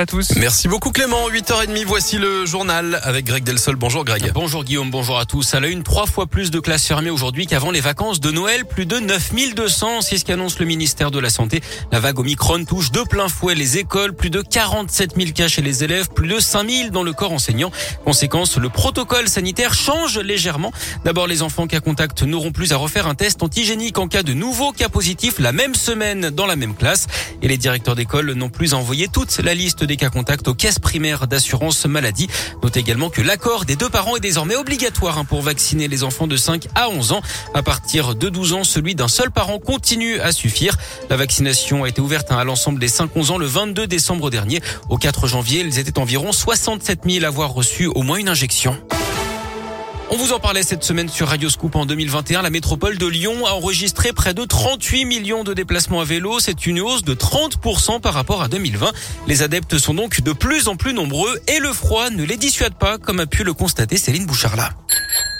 à tous. Merci beaucoup Clément. 8h30, voici le journal avec Greg Delsol. Bonjour Greg. Bonjour Guillaume, bonjour à tous. À la une, trois fois plus de classes fermées aujourd'hui qu'avant les vacances de Noël. Plus de 9200, c'est ce qu'annonce le ministère de la Santé. La vague Omicron touche de plein fouet les écoles. Plus de 47 000 cas chez les élèves, plus de 5000 dans le corps enseignant. Conséquence, le protocole sanitaire change légèrement. D'abord, les enfants cas contact n'auront plus à refaire un test antigénique en cas de nouveau cas positif la même semaine dans la même classe. Et les directeurs d'école n'ont plus envoyé toute la liste des cas contacts aux caisses primaires d'assurance maladie. Notez également que l'accord des deux parents est désormais obligatoire hein, pour vacciner les enfants de 5 à 11 ans. À partir de 12 ans, celui d'un seul parent continue à suffire. La vaccination a été ouverte hein, à l'ensemble des 5-11 ans le 22 décembre dernier. Au 4 janvier, ils étaient environ 67 000 à avoir reçu au moins une injection. On vous en parlait cette semaine sur Radio Scoop en 2021. La métropole de Lyon a enregistré près de 38 millions de déplacements à vélo. C'est une hausse de 30% par rapport à 2020. Les adeptes sont donc de plus en plus nombreux et le froid ne les dissuade pas, comme a pu le constater Céline Bouchard-là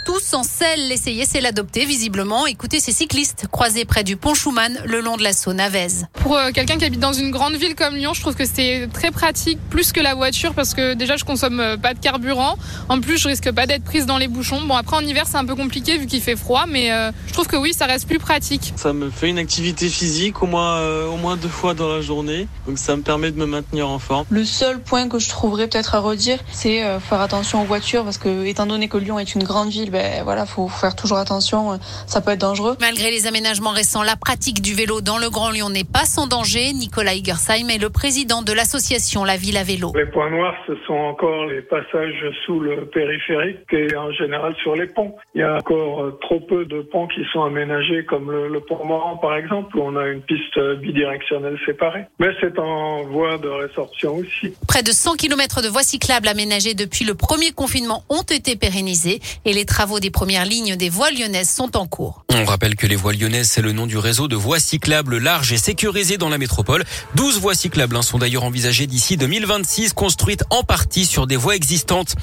tous sans sel. L'essayer, c'est l'adopter, visiblement. Écoutez ces cyclistes croisés près du pont Schumann, le long de la Saône à Vèze. Pour euh, quelqu'un qui habite dans une grande ville comme Lyon, je trouve que c'est très pratique, plus que la voiture, parce que déjà, je consomme euh, pas de carburant. En plus, je risque pas d'être prise dans les bouchons. Bon, après, en hiver, c'est un peu compliqué vu qu'il fait froid, mais euh, je trouve que oui, ça reste plus pratique. Ça me fait une activité physique au moins, au moins deux fois dans la journée, donc ça me permet de me maintenir en forme. Le seul point que je trouverais peut-être à redire, c'est faire attention aux voitures, parce que étant donné que Lyon est une grande ville, ben voilà, faut faire toujours attention, euh, ça peut être dangereux. Malgré les aménagements récents, la pratique du vélo dans le Grand Lyon n'est pas sans danger. Nicolas Igersheim est le président de l'association La Ville à Vélo. Les points noirs, ce sont encore les passages sous le périphérique et en général sur les ponts. Il y a encore euh, trop peu de ponts qui sont aménagés comme le, pont Moran par exemple où on a une piste bidirectionnelle séparée. Mais c'est en voie de résorption aussi. Près de 100 km de voies cyclables aménagées depuis le premier confinement ont été pérennisés et les travaux des premières lignes des voies lyonnaises sont en cours. On rappelle que les voies lyonnaises, c'est le nom du réseau de voies cyclables larges et sécurisées dans la métropole. 12 voies cyclables hein, sont d'ailleurs envisagées d'ici 2026, construites en partie sur des voies existantes.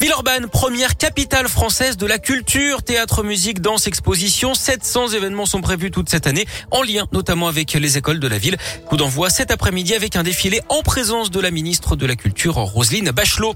Villeurbanne, première capitale française de la culture, théâtre, musique, danse, exposition. 700 événements sont prévus toute cette année, en lien notamment avec les écoles de la ville. Coup d'envoi cet après-midi avec un défilé en présence de la ministre de la Culture, Roselyne Bachelot.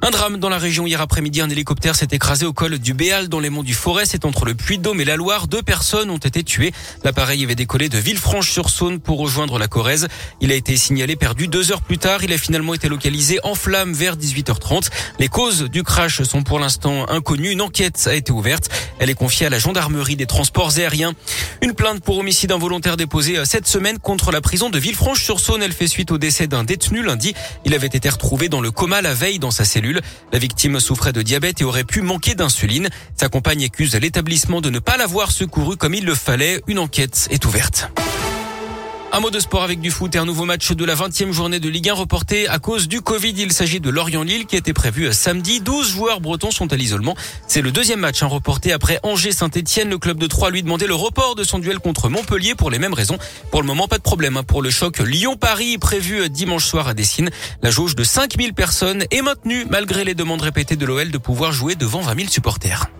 Un drame dans la région hier après-midi. Un hélicoptère s'est écrasé au col du Béal dans les monts du Forêt. C'est entre le Puy-de-Dôme et la Loire. Deux personnes ont été tuées. L'appareil avait décollé de Villefranche-sur-Saône pour rejoindre la Corrèze. Il a été signalé perdu deux heures plus tard. Il a finalement été localisé en flammes vers 18h30. Les causes du crash sont pour l'instant inconnues. Une enquête a été ouverte. Elle est confiée à la gendarmerie des transports aériens. Une plainte pour homicide involontaire déposée cette semaine contre la prison de Villefranche-sur-Saône. Elle fait suite au décès d'un détenu lundi. Il avait été retrouvé dans le coma la veille dans sa cellule. La victime souffrait de diabète et aurait pu manquer d'insuline. Sa compagne accuse l'établissement de ne pas l'avoir secouru comme il le fallait. Une enquête est ouverte. Un mot de sport avec du foot et un nouveau match de la 20e journée de Ligue 1 reporté à cause du Covid. Il s'agit de Lorient-Lille qui était prévu samedi. 12 joueurs bretons sont à l'isolement. C'est le deuxième match hein, reporté après Angers-Saint-Etienne. Le club de Troyes lui demandait le report de son duel contre Montpellier pour les mêmes raisons. Pour le moment, pas de problème hein, pour le choc Lyon-Paris prévu dimanche soir à Dessine. La jauge de 5000 personnes est maintenue malgré les demandes répétées de l'OL de pouvoir jouer devant 20 000 supporters.